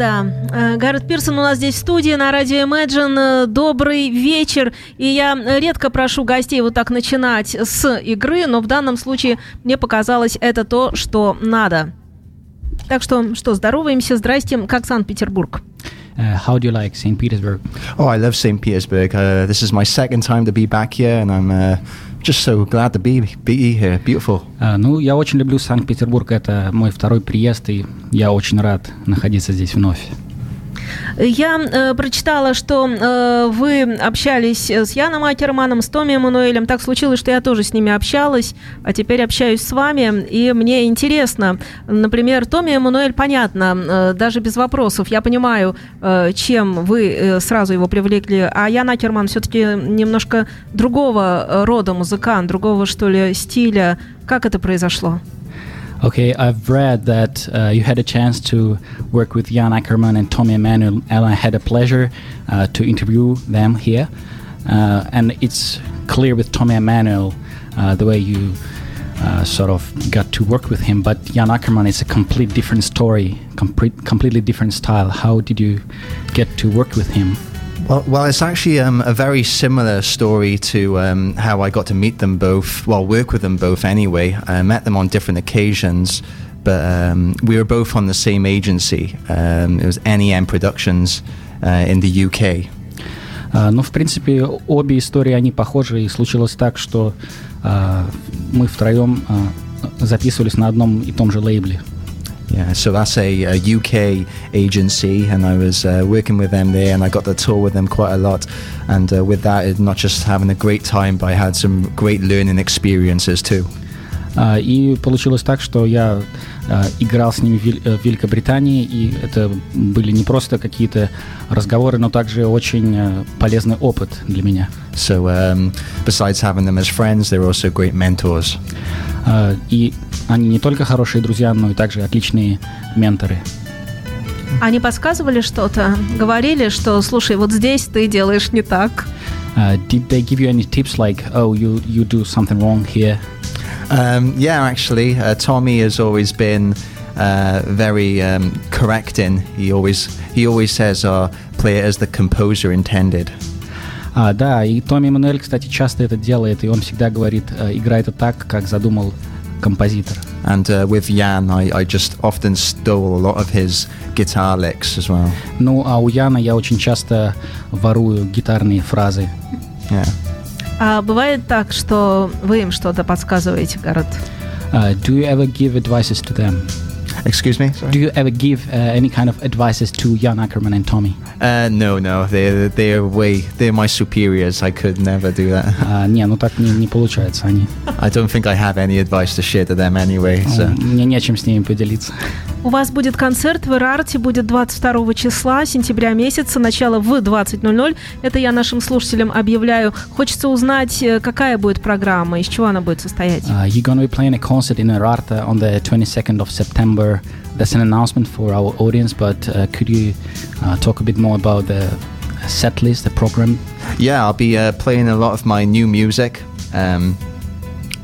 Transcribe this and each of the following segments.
да. Э, Гаррет Пирсон у нас здесь в студии на радио Imagine. Добрый вечер. И я редко прошу гостей вот так начинать с игры, но в данном случае мне показалось это то, что надо. Так что, что, здороваемся, здрасте, как Санкт-Петербург? Uh, how do you like St. Petersburg? Oh, I love St. Petersburg. Uh, this is my second time to be back here, and I'm uh, just so glad to be, be here. Beautiful. Uh, ну, я очень люблю Санкт-Петербург. Это мой второй приезд, и я очень рад находиться здесь вновь. Я э, прочитала, что э, вы общались с Яном Акерманом, с Томми Эммануэлем. Так случилось, что я тоже с ними общалась, а теперь общаюсь с вами. И мне интересно, например, Томми Эммануэль, понятно, э, даже без вопросов. Я понимаю, э, чем вы э, сразу его привлекли. А Ян Акерман все-таки немножко другого э, рода музыкант, другого, что ли, стиля. Как это произошло? Okay, I've read that uh, you had a chance to work with Jan Ackerman and Tommy Emanuel, and I had a pleasure uh, to interview them here. Uh, and it's clear with Tommy Emanuel uh, the way you uh, sort of got to work with him, but Jan Ackerman is a complete different story, complete, completely different style. How did you get to work with him? Well, well, it's actually um, a very similar story to um, how I got to meet them both. Well, work with them both anyway. I met them on different occasions, but um, we were both on the same agency. Um, it was NEM Productions uh, in the UK. Uh, ну, в принципе, обе истории, они похожи, и случилось так, что uh, мы втроем uh, записывались на одном и том же лейбле. Yeah, so that's a, a UK agency, and I was uh, working with them there, and I got to tour with them quite a lot. And uh, with that, not just having a great time, but I had some great learning experiences too. Uh, и получилось так, что я uh, играл с ними в, Вел- в Великобритании, и это были не просто какие-то разговоры, но также очень uh, полезный опыт для меня. So, um, besides having them as friends, they're also great mentors. Uh, и они не только хорошие друзья, но и также отличные менторы. Они подсказывали что-то? Говорили, что, слушай, вот здесь ты делаешь не так? Uh, did they give you any tips like, oh, you, you do something wrong here? Um, yeah, actually, uh, Tommy has always been uh, very um, correcting. He always he always says, uh, "Play it as the composer intended." А, да, и Томми Эммануэль, кстати, часто это делает, и он всегда говорит, э, играй это так, как задумал композитор. And uh, with Jan, I, I just often stole a lot of his guitar licks as well. Ну, а у Яна я очень часто ворую гитарные фразы. Yeah. А бывает так, что вы им что-то подсказываете, Гаррет? Uh, do you ever give advices to them? Excuse me. Sorry? Do you ever give uh, any kind of advices to Jan Ackerman and Tommy? Uh, no, no, they're they're way they're my superiors. I could never do that. А, не, ну так не, не получается. Они, I don't think I have any advice to share to them anyway. ну, So мне нечем с ними поделиться. У вас будет концерт в Ирарте, будет 22 числа, сентября месяца, начало в 20.00. Это я нашим слушателям объявляю. Хочется узнать, э, какая будет программа, из чего она будет состоять. Uh, you're going to be playing a concert in Ararta on the 22nd of September. That's an announcement for our audience, but uh, could you uh, talk a bit more about the set list, the program? yeah, I'll be uh, playing a lot of my new music. Um,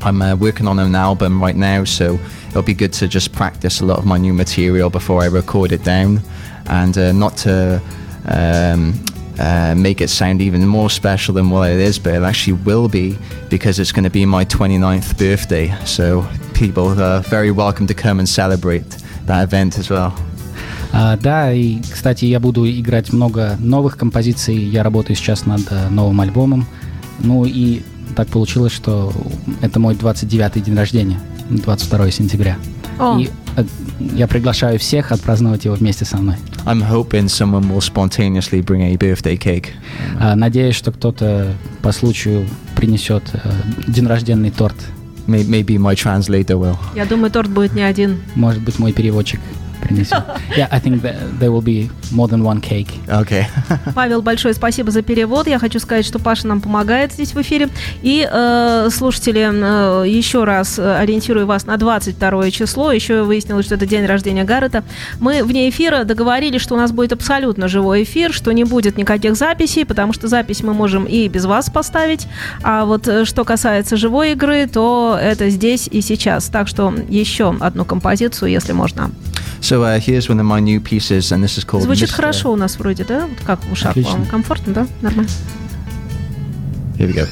I'm uh, working on an album right now, so it'll be good to just practice a lot of my new material before I record it down, and uh, not to um, uh, make it sound even more special than what it is, but it actually will be because it's going to be my 29th birthday. So people are very welcome to come and celebrate that event as well. А, да, и, кстати, я буду играть много новых композиций. Я работаю сейчас над э, новым альбомом. Ну и так получилось, что это мой 29-й день рождения, 22 сентября. О. И э, я приглашаю всех отпраздновать его вместе со мной. I'm hoping someone will spontaneously bring a birthday cake. А, надеюсь, что кто-то по случаю принесет э, день рожденный торт. May- Maybe my translator will. Я думаю, торт будет не один. Может быть, мой переводчик принесет. Yeah, I think there will be more than one cake. Okay. Павел, большое спасибо за перевод. Я хочу сказать, что Паша нам помогает здесь в эфире. И, э, слушатели, э, еще раз э, ориентирую вас на 22 число. Еще выяснилось, что это день рождения Гаррета. Мы вне эфира договорились, что у нас будет абсолютно живой эфир, что не будет никаких записей, потому что запись мы можем и без вас поставить. А вот э, что касается живой игры, то это здесь и сейчас. Так что еще одну композицию, если можно. So uh, here's one of my new pieces, and this is called. Звучит Mr. хорошо у нас вроде, да? Вот как в ушах Отлично. вам? Комфортно, да? Нормально. Here we go.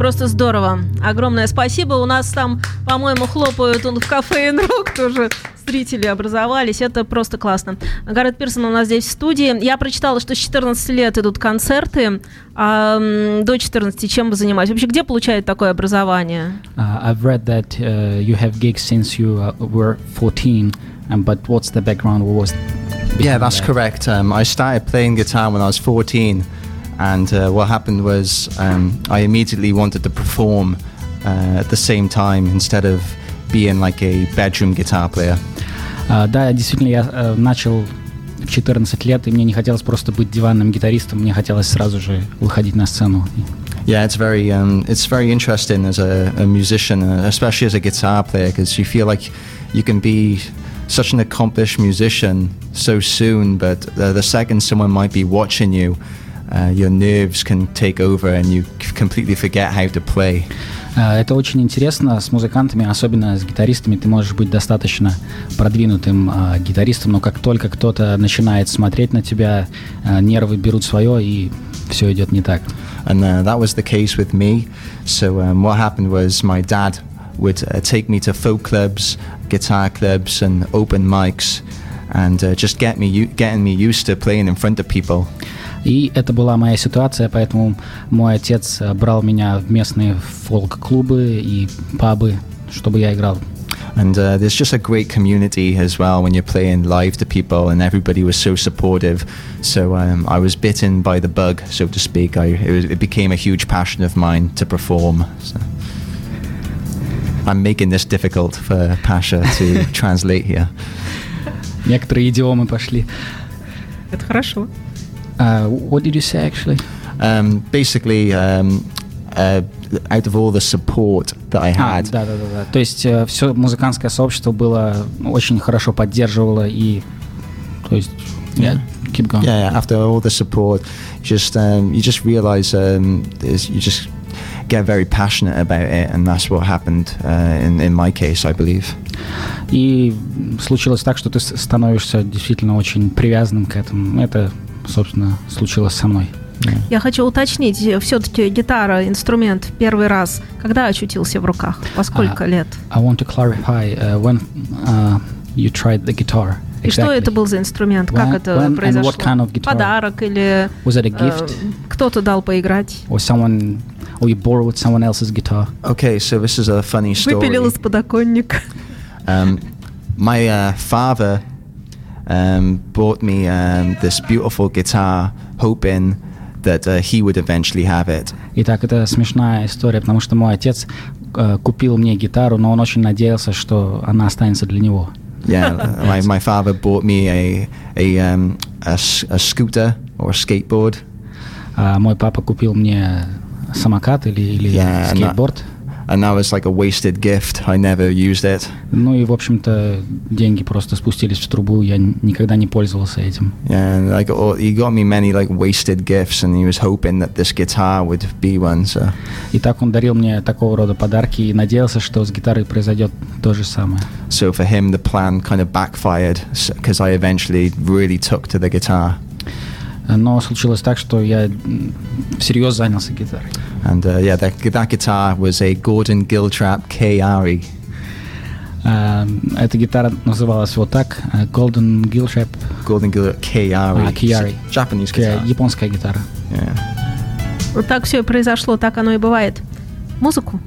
Просто здорово. Огромное спасибо. У нас там, по-моему, хлопают он в кафе Инрок тоже зрители образовались. Это просто классно. Гаррет Пирсон у нас здесь в студии. Я прочитала, что с 14 лет идут концерты. А до 14 чем вы занимаетесь? Вообще, где получают такое образование? Uh, I've read that uh, you have gigs since you uh, were 14, um, but what's the background? What was Yeah, that's that? correct. Um, I started playing guitar when I was 14, and uh, what happened was um, I immediately wanted to perform uh, at the same time instead of being like a bedroom guitar player. А, да, действительно, я э, начал в 14 лет, и мне не хотелось просто быть диванным гитаристом, мне хотелось сразу же выходить на сцену. Yeah, it's very um, it's very interesting as a, a musician, uh, especially as a guitar player, because you feel like you can be such an accomplished musician so soon, but uh, the second someone might be watching you, uh, your nerves can take over and you c- completely forget how to play. А, Это очень интересно с музыкантами, особенно с гитаристами. Ты можешь быть достаточно продвинутым а, гитаристом, но как только кто-то начинает смотреть на тебя, а, нервы берут свое, и все идет не так. And uh, that was the case with me. So um, what happened was my dad would uh, take me to folk clubs, guitar clubs, and open mics, and uh, just get me u- getting me used to playing in front of people. И это была моя ситуация, поэтому мой отец а, брал меня в местные фолк-клубы и пабы, чтобы я играл. And uh, there's just a great community as well when you're playing live to people, and everybody was so supportive. So um, I was bitten by the bug, so to speak. I, it, was, it became a huge passion of mine to perform. So. I'm making this difficult for Pasha to translate here. Некоторые идиомы пошли. Это хорошо. А, what did you say actually? Um, basically, um, uh, out of all the support that I А, had, да, да, да, да. То есть все музыкантское сообщество было очень хорошо поддерживало и, то есть, yeah, keep going. yeah, after all the support, just um, you just realize um, there's- you just get very passionate about it, and that's what happened uh, in in my case, I believe. И случилось так, что ты становишься действительно очень привязанным к этому. Это собственно, случилось со мной. Я хочу уточнить, все-таки гитара, инструмент первый раз, когда очутился в руках? Во сколько А, лет? I want to clarify uh, when uh, you tried the guitar. И что exactly. это был за инструмент? Как When- это when and произошло? what kind of guitar? Подарок или Was it a э, gift? кто-то дал поиграть? or someone, or you borrowed someone else's guitar? Okay, so this is a funny story. Выпилил из подоконника. Um, my uh, father um, bought me um, this beautiful guitar, hoping that uh, he would eventually have it. Итак, это смешная история, потому что мой отец э, купил мне гитару, но он очень надеялся, что она останется для него. Yeah, my, my father bought me a a, um, a, s- a scooter or a skateboard. А мой папа купил мне самокат или, или Yeah, and that- скейтборд. and that was like a wasted gift. I never used it. Ну и, в общем-то, деньги просто спустились в трубу, я н- никогда не пользовался этим. Yeah, and like oh, he got me many like wasted gifts, and he was hoping that this guitar would be one. So И так он дарил мне такого рода подарки и надеялся, что с гитарой произойдет то же самое. so for him the plan kind of backfired because I eventually really took to the guitar. Но случилось так, что я всерьез занялся гитарой. And uh, yeah, that, that guitar was a Gordon Giltrap KRE. А, Эта гитара называлась вот так, э, Golden Gill Trap, Gordon Giltrap KRE. А, KRE. Japanese guitar. японская гитара. Yeah. Вот так все и произошло, так оно и бывает. Музыку?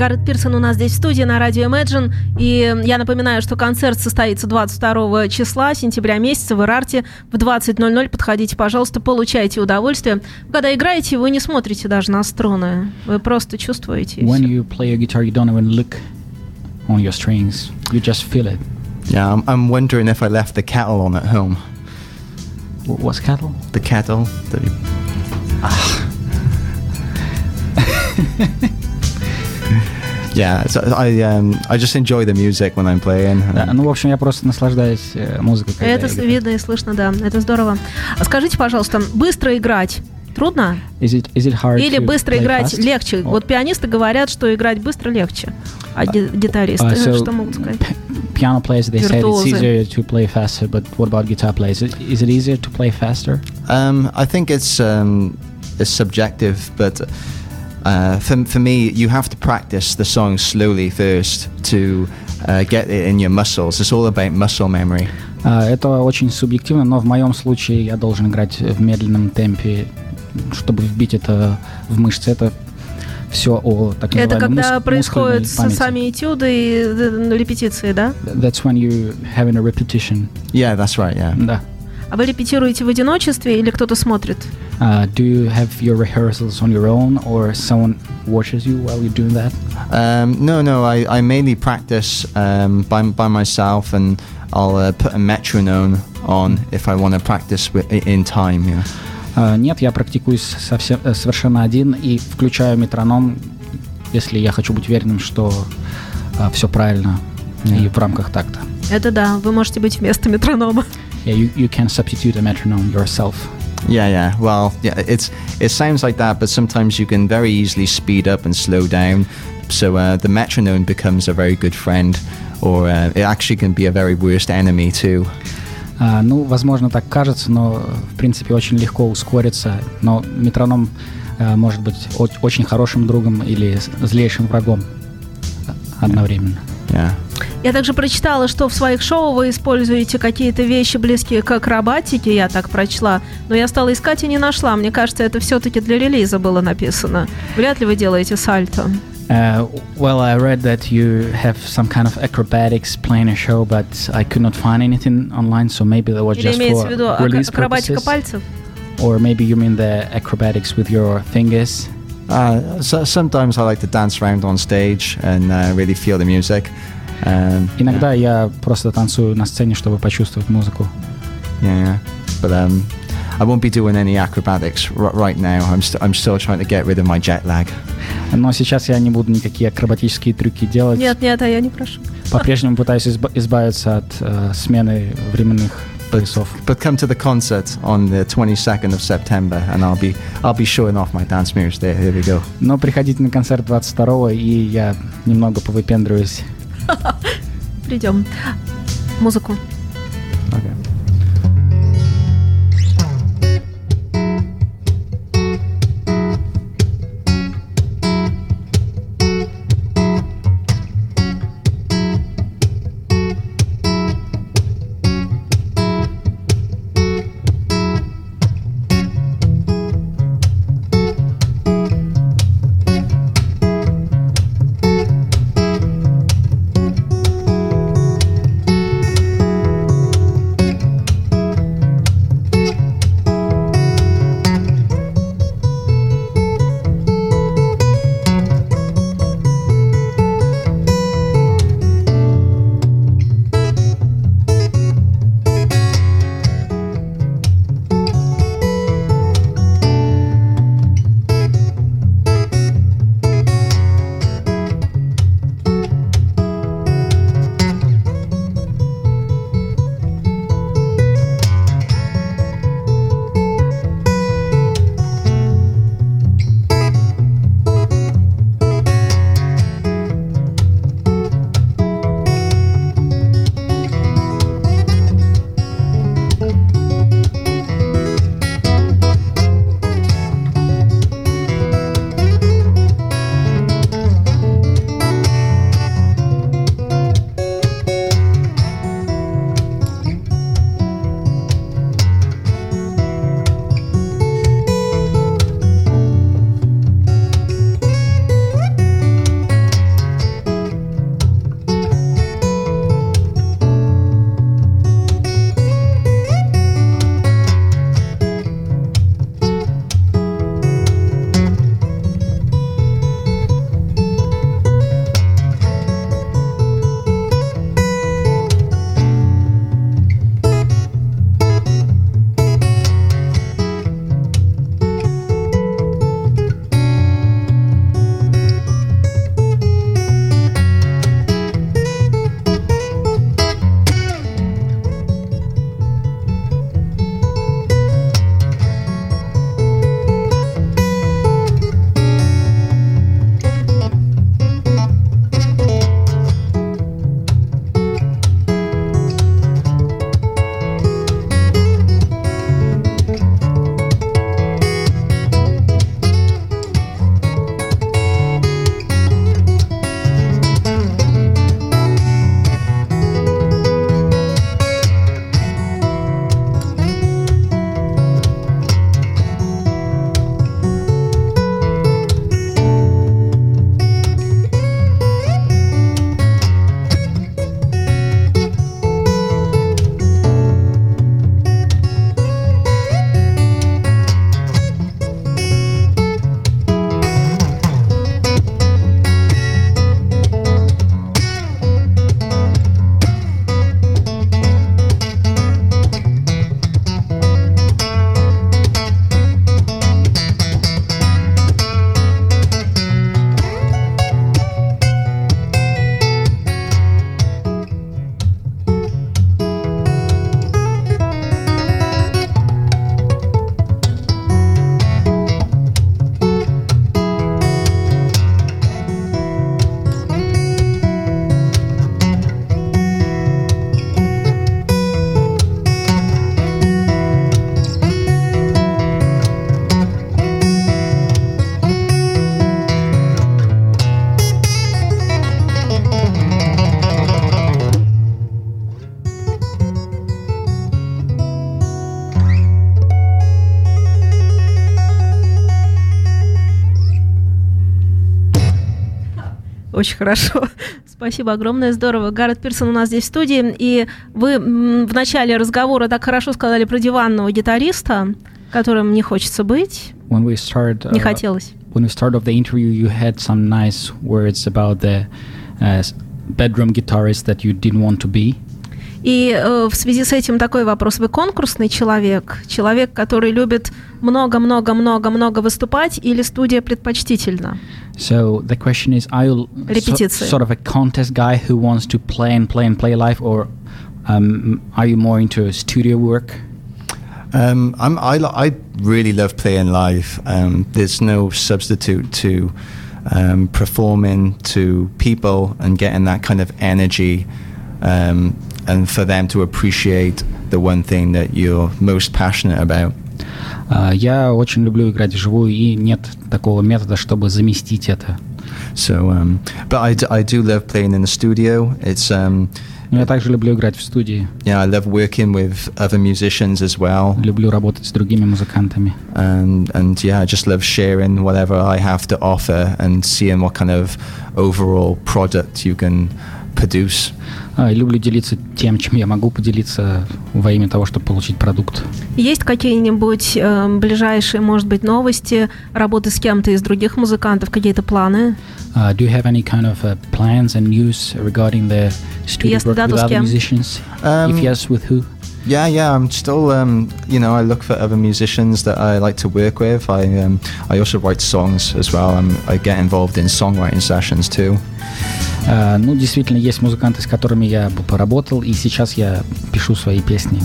Гаррет Пирсон у нас здесь в студии на радио Imagine. И я напоминаю, что концерт состоится 22 числа сентября месяца в Ирарте в 20.00. Подходите, пожалуйста, получайте удовольствие. Когда играете, вы не смотрите даже на струны. Вы просто чувствуете. When you play a guitar, you don't even look on your strings. You just feel it. Yeah, I'm, I'm wondering if I left the kettle on at home. Wh- What's cattle? The kettle. The, yeah, so I um, I just enjoy the music when I'm playing. Да, ну, в общем, я просто наслаждаюсь э, музыкой. когда Это видно и слышно, да. Это здорово. А скажите, пожалуйста, быстро играть трудно? Is it, is it hard Или быстро играть fast? легче? Or- Вот пианисты говорят, что играть быстро легче. А ги- гитаристы Uh, so что могут сказать? piano players they say it's Virtuosi. easier to play faster, but what about guitar players? Is is it easier to play faster? Um, I think it's um, is subjective, but uh, for, for me, you have to practice the song slowly first to uh, get it in your muscles. It's all about muscle memory. А, Это очень субъективно, но в моем случае я должен играть в медленном темпе, чтобы вбить это в мышцы. Это все о так Это когда мус- происходят сами этюды и э, репетиции, да? That's when you having a repetition. Yeah, that's right, yeah. Да. А вы репетируете в одиночестве или кто-то смотрит? Uh, do you have your rehearsals on your own or someone watches you while you're doing that? Um, no, no, I, I mainly practice um, by, by myself and I'll uh, put a metronome on if I want to practice in time, yeah. А, Нет, я практикуюсь совсем, э, совершенно один и включаю метроном, если я хочу быть уверенным, что все правильно и в рамках такта. Это да, вы можете быть вместо метронома. Yeah, you, you can substitute a metronome yourself. Yeah, yeah. Well, yeah, it's it sounds like that, but sometimes you can very easily speed up and slow down. So uh, the metronome becomes a very good friend, or uh, it actually can be a very worst enemy too. А, ну, возможно, так кажется, но в принципе очень легко ускориться. Но метроном э, может быть о- очень хорошим другом или с- злейшим врагом одновременно. Yeah. Я также прочитала, что в своих шоу вы используете какие-то вещи, близкие к акробатике, я так прочла. Но я стала искать и не нашла. Мне кажется, это все-таки для релиза было написано. Вряд ли вы делаете сальто. Uh, well, I read that you have some kind of acrobatics playing a show, but I could not find anything online, so maybe that was Или just for в виду release акробатика purposes. пальцев? Or maybe you mean the acrobatics with your fingers. Uh, so sometimes I like to dance around on stage and uh, really feel the music. Um, Иногда я просто танцую на сцене, чтобы почувствовать музыку. Yeah, yeah. But um, I won't be doing any acrobatics r- right now. I'm, st- I'm still trying to get rid of my jet lag. Но сейчас я не буду никакие акробатические трюки делать. Нет, нет, а я не прошу. По-прежнему пытаюсь изба- избавиться от э, смены временных поясов. But come to the concert on the 22nd of September, and I'll be I'll be showing off my dance moves. There, here we go. Но приходите на концерт 22 и я немного повыпендриваюсь. Придем. Музыку. Okay. Хорошо. Спасибо огромное, здорово. Гаррет Пирсон у нас здесь в студии. И вы в начале разговора так хорошо сказали про диванного гитариста, которым не хочется быть. When we start, uh, не хотелось. When we start off the interview, you had some nice words about the uh, bedroom guitarist that you didn't want to be. И э, в связи с этим такой вопрос. Вы конкурсный человек? Человек, который любит много-много-много-много выступать или студия предпочтительно? So the question is, are you so, sort of a contest guy who wants to play and play and play live, or um, are you more into studio work? Um, I'm, I, I, really love playing live. Um, there's no substitute to um, performing to people and getting that kind of energy, um, and for them to appreciate the one thing that you're most passionate about. Uh, я очень люблю играть вживую, и нет такого метода, чтобы заместить это. So, um, but I, I do love playing in the studio. It's um, Но я также люблю играть в студии. yeah, I love working with other musicians as well. Люблю работать с другими музыкантами. and and yeah, I just love sharing whatever I have to offer and seeing what kind of overall product you can produce. А, люблю делиться тем, чем я могу поделиться во имя того, чтобы получить продукт. Есть какие-нибудь э, ближайшие, может быть, новости, работы с кем-то из других музыкантов, какие-то планы? Uh, do you have any kind of uh, plans and news regarding the studio Если work да, with other кем? musicians? Um, If yes, with who? Yeah, yeah. I'm still, um, you know, I look for other musicians that I like to work with. I, um, I also write songs as well. I'm, I get involved in songwriting sessions too. А, ну, действительно, есть музыканты, с которыми я поработал, и сейчас я пишу свои песни.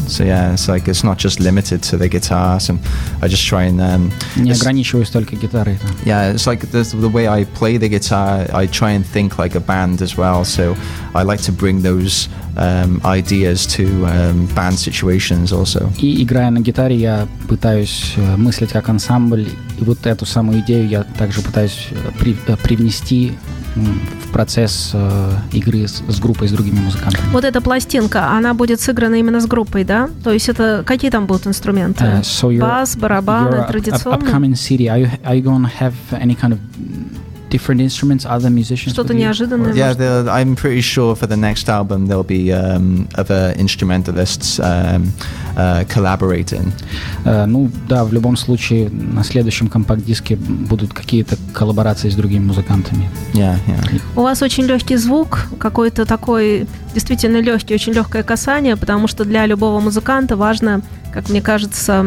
Um, Не ограничиваюсь только гитарой. yeah, it's like the, the way I play the guitar. I try and think like a band as well. So I like to bring those um, ideas to um, band situations also. И играя на гитаре, я пытаюсь э, мыслить как ансамбль, и вот эту самую идею я также пытаюсь э, при- э, привнести в процесс э, игры с, с группой, с другими музыкантами. Вот эта пластинка, она будет сыграна именно с группой, да? То есть это какие там будут инструменты? Uh, so your, Бас, барабаны, your традиционные? upcoming city, are you, are you gonna have any kind of different instruments, other musicians? Что-то неожиданное? Yeah, I'm pretty sure for the next album there'll be um, other instrumentalists um, uh, collaborating. Э, ну да, в любом случае на следующем компакт-диске будут какие-то коллаборации с другими музыкантами. Yeah, yeah. У вас очень легкий звук, какой-то такой действительно легкий, очень легкое касание, потому что для любого музыканта важно, как мне кажется,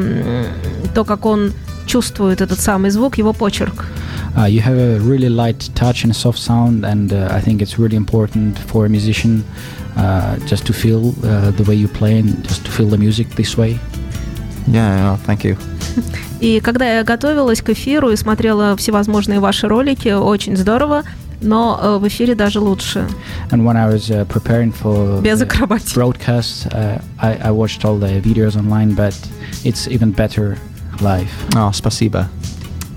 то, как он чувствует этот самый звук, его почерк. Uh, you have a really light touch and a soft sound, and uh, I think it's really important for a musician uh, just to feel uh, the way you play and just to feel the music this way. Yeah, oh, thank you. И когда я готовилась к эфиру и смотрела всевозможные ваши ролики, очень здорово, но э, в эфире даже лучше. And when I was uh, preparing for Без the акробатики. broadcast, uh, I, I watched all the videos online, but it's even better live. Oh, spasiba.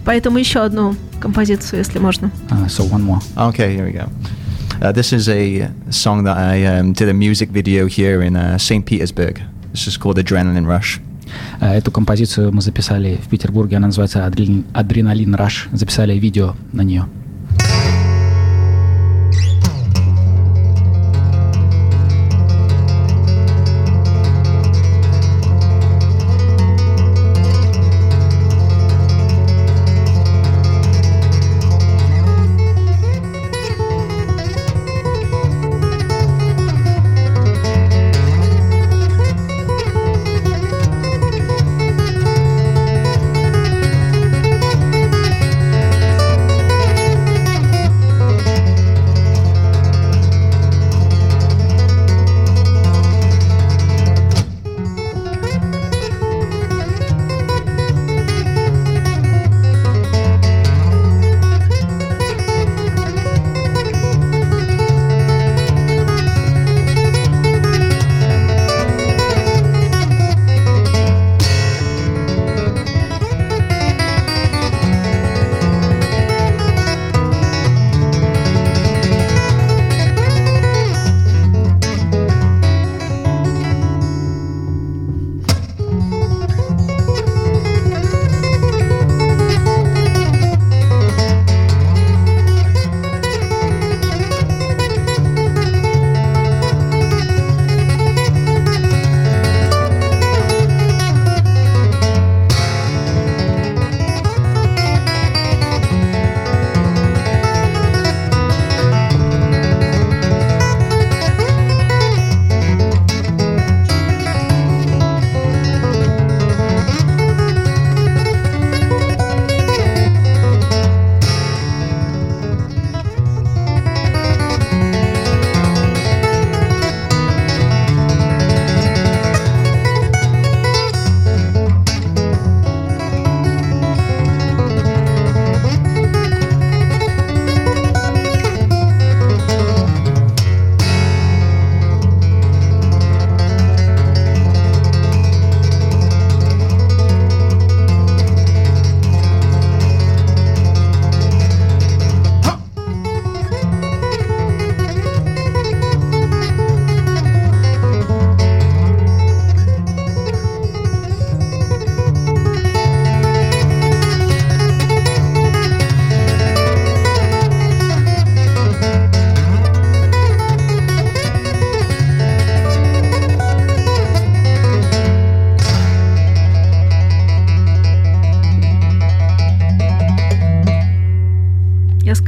Поэтому еще одну композицию, если можно. Uh, so one more. Okay, here we go. Uh, this is a song that I um, did a music video here in uh, St. Petersburg. This is called Adrenaline Rush. Uh, Эту композицию мы записали в Петербурге, она называется «Адрен- «Адреналин Раш». Записали видео на нее.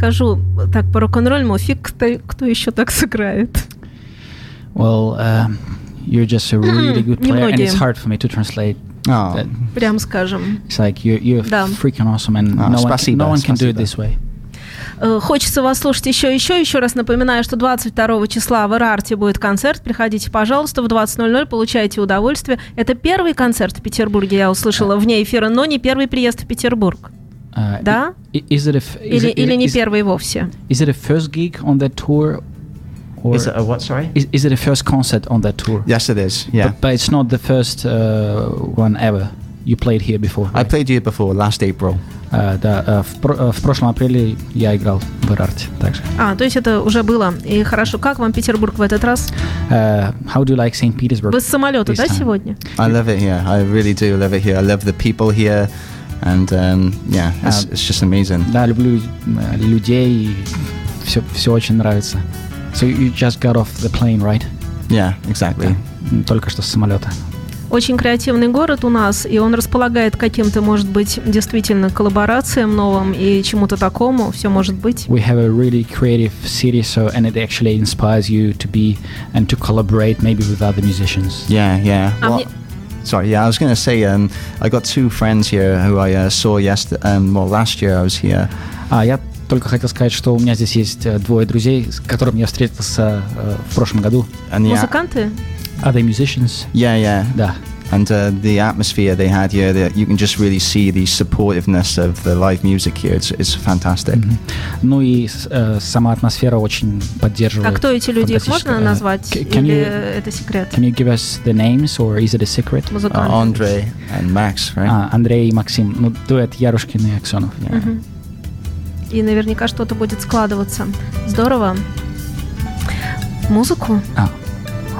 Скажу так по рок-н-ролльному, фиг кто, кто еще так сыграет. Well, um, you're just a really good player, and it's hard for me to translate. Oh. Прям скажем. It's like you're you're Да. freaking awesome, and Ah, no one, спасибо, no one can do it спасибо. this way. Э, Хочется вас слушать еще и еще. Еще раз напоминаю, что 22 числа в Ирарте будет концерт. Приходите, пожалуйста, в 20.00, получайте удовольствие. Это первый концерт в Петербурге, я услышала вне эфира, но не первый приезд в Петербург. Uh, Да? i- Is it a f- is Или, it- или не is- первый вовсе. Is it a first gig on that tour, or is it a what? Sorry. is, is it a first concert on that tour? Yes, it is. Yeah. But, but it's not the first uh, one ever. You played here before. I right? played here before last April. Uh, да, uh, в, про- uh, в прошлом апреле я играл в Ирарте также. А, то есть это уже было. И хорошо. Как вам Петербург в этот раз? Uh, how do you like St. Petersburg? Вы с самолета, this да, time? сегодня? I love it here. I really do love it here. I love the people here, And um, yeah, it's, Um, it's just amazing. Да, люблю э, людей, все, все очень нравится. So you just got off the plane, right? Yeah, exactly. М, Только что с самолета. Очень креативный город у нас, и он располагает каким-то, может быть, действительно коллаборациям новым и чему-то такому. Все может быть. We have a really creative city, so and it actually inspires you to be and to collaborate maybe with other musicians. Yeah, yeah. А Well, мне- Sorry, yeah, I was going to say, um, I got two friends here who I uh, saw yesterday. Um, well, last year I was here. А я только хотел сказать, что у меня здесь есть э, двое друзей, с которыми я встретился э, в прошлом году. And yeah, Музыканты? Other musicians. yeah, yeah. Да. And uh, the atmosphere they had here, that you can just really see the supportiveness of the live music here. It's, it's fantastic. Мгм. Ну и э, сама атмосфера очень поддерживает. А кто эти люди? Их можно. Э, назвать? c- can Или you- это секрет? Can you give us the names, or is it a secret? Uh. Andre and Max, right? А, Андрей и Максим. Ну, дуэт Ярушкин и Аксенов. Yeah. Мгм. И наверняка что-то будет складываться. Здорово. Музыку? А,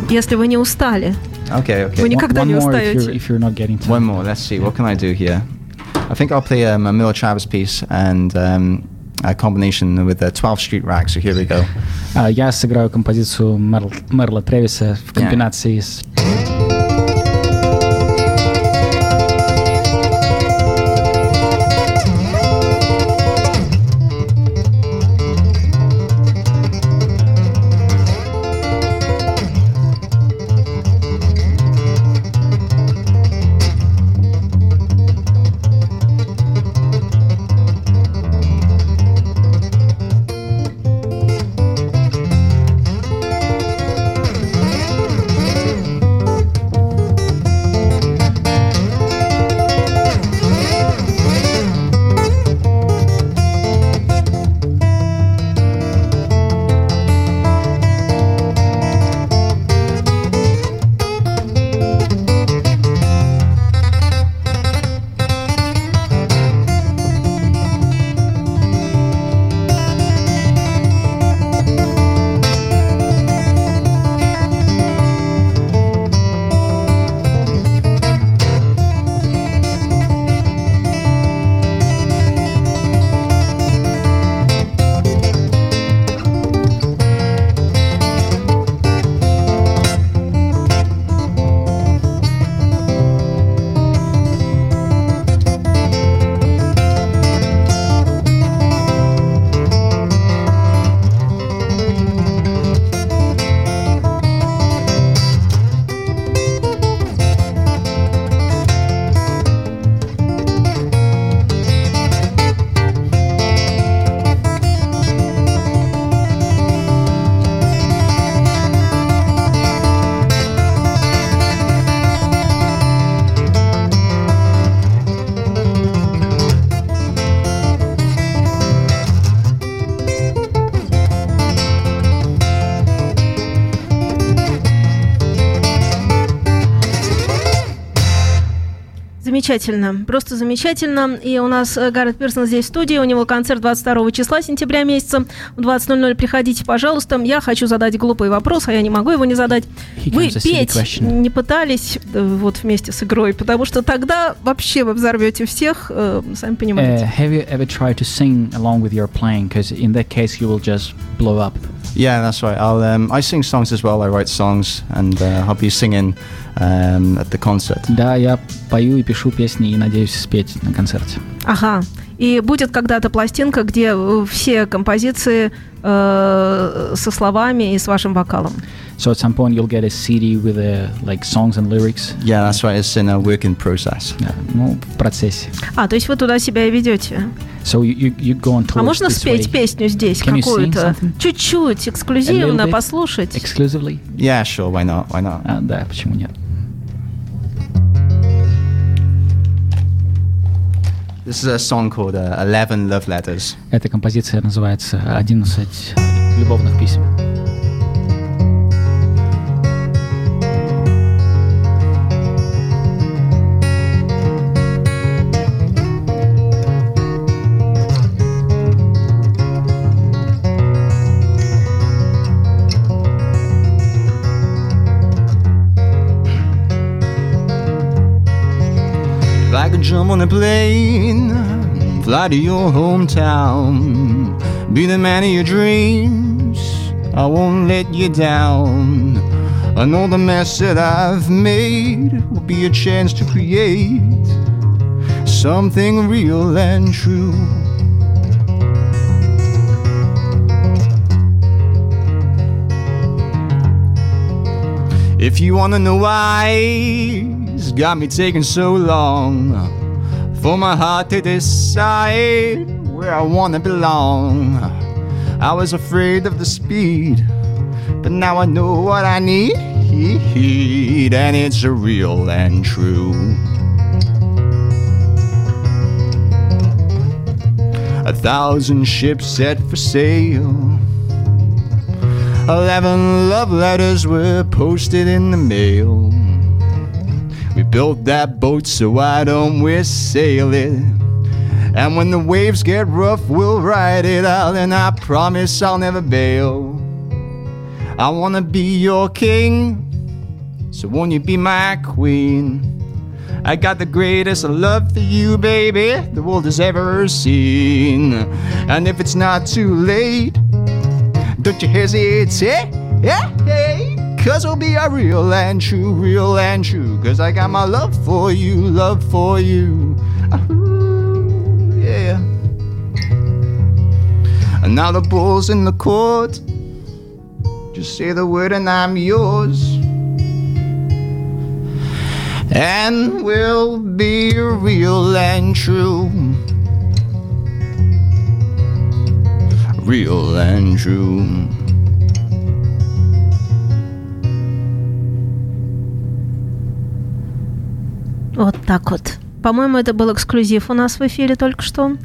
Если вы не устали. Okay, okay. Вы никогда one не more if устаете. you're, if you're not getting to One more. Let's see. What can I do here? I think I'll play um, a Miller Travis piece and um, a combination with the 12 Street Rag. So here we go. А, Я сыграю композицию Мерл- Мерла Тревиса в Yeah. комбинации с Замечательно, просто замечательно. И у нас э, Гаррет Пирсон здесь в студии, у него концерт 22 числа сентября месяца. В 20.00 приходите, пожалуйста. Я хочу задать глупый вопрос, а я не могу его не задать. Вы петь не пытались э, вот вместе с игрой, потому что тогда вообще вы взорвете всех, э, сами Uh, понимаете. have you ever tried to sing along with your playing? Because in that case, you will just blow up. Yeah, that's right. I'll um, I sing songs as well. I write songs, and uh, I'll be singing um, at the concert. Да, я пою и пишу песни и надеюсь спеть на концерте. Ага. И будет когда-то пластинка, где э, все композиции э, со словами и с вашим вокалом. So at some point you'll get a CD with uh, like songs and lyrics. Yeah, that's right. It's in a work in process. Да, ну, в процессе. А, то есть вы туда себя и ведете. So you, you, you go on А можно спеть way песню здесь какую-то? Чуть-чуть, A эксклюзивно послушать. exclusively? Yeah, sure. Why not? Why not? А, да, почему нет? This is a song called uh, 11 Love Letters. Эта композиция называется «11 любовных писем». Could on a plane, fly to your hometown, be the man of your dreams, I won't let you down. I know the mess that I've made will be a chance to create something real and true. If you wanna know why it's got me taking so long for my heart to decide where I wanna belong. I was afraid of the speed, but now I know what I need, and it's real and true. A thousand ships set for sail. Eleven love letters were posted in the mail. Built that boat, so why don't we sail it? And when the waves get rough, we'll ride it out, and I promise I'll never bail. I wanna be your king, so won't you be my queen? I got the greatest love for you, baby, the world has ever seen. And if it's not too late, don't you hesitate, eh? yeah, hey, cause it'll be a real and true, real and true. Cause I got my love for you, love for you. Yeah. And now the ball's in the court. Just say the word and I'm yours. And we'll be real and true. Real and true. Вот так вот. По-моему, это был эксклюзив у нас в эфире только что.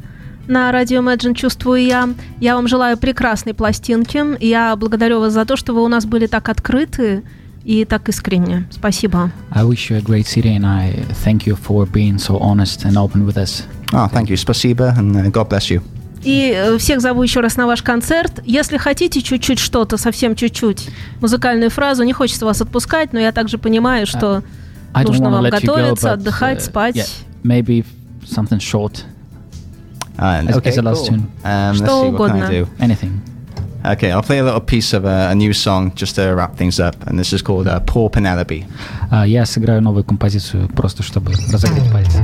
На радио Imagine чувствую я. Я вам желаю прекрасной пластинки. Я благодарю вас за то, что вы у нас были так открыты и так искренне. Спасибо. I wish you a great city and I thank you for being so honest and open with us. Oh, thank you. Spasiba, and uh, God bless you. И э, всех зову еще раз на ваш концерт. Если хотите чуть-чуть что-то, совсем чуть-чуть, музыкальную фразу, не хочется вас отпускать, но я также понимаю, что I don't нужно want to вам let you go, готовиться, but отдыхать, uh, спать. yeah, maybe something short, And, As- okay, as a last cool. tune. Um, let's Что see, what can угодно. I do? anything. Okay, I'll play a little piece of a, a new song just to wrap things up, and this is called uh, Poor Penelope. А, я сыграю новую композицию просто чтобы разогреть пальцы.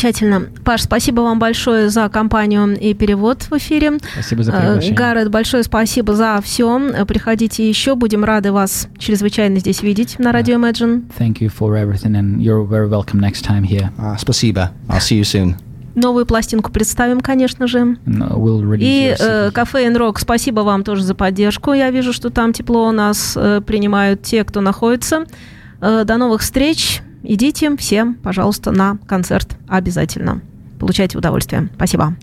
Замечательно. Паш, спасибо вам большое за компанию и перевод в эфире. Спасибо за приглашение. Гаррет, большое спасибо за все. Приходите еще, будем рады вас чрезвычайно здесь видеть на радио Imagine. Thank you for everything and you're very welcome next time here. Uh, спасибо. I'll see you soon. Новую пластинку представим, конечно же. No, we'll release И your э, кафе Рок, спасибо вам тоже за поддержку. Я вижу, что там тепло у нас э, принимают те, кто находится. Э, до новых встреч. Идите всем, пожалуйста, на концерт обязательно. Получайте удовольствие. Спасибо.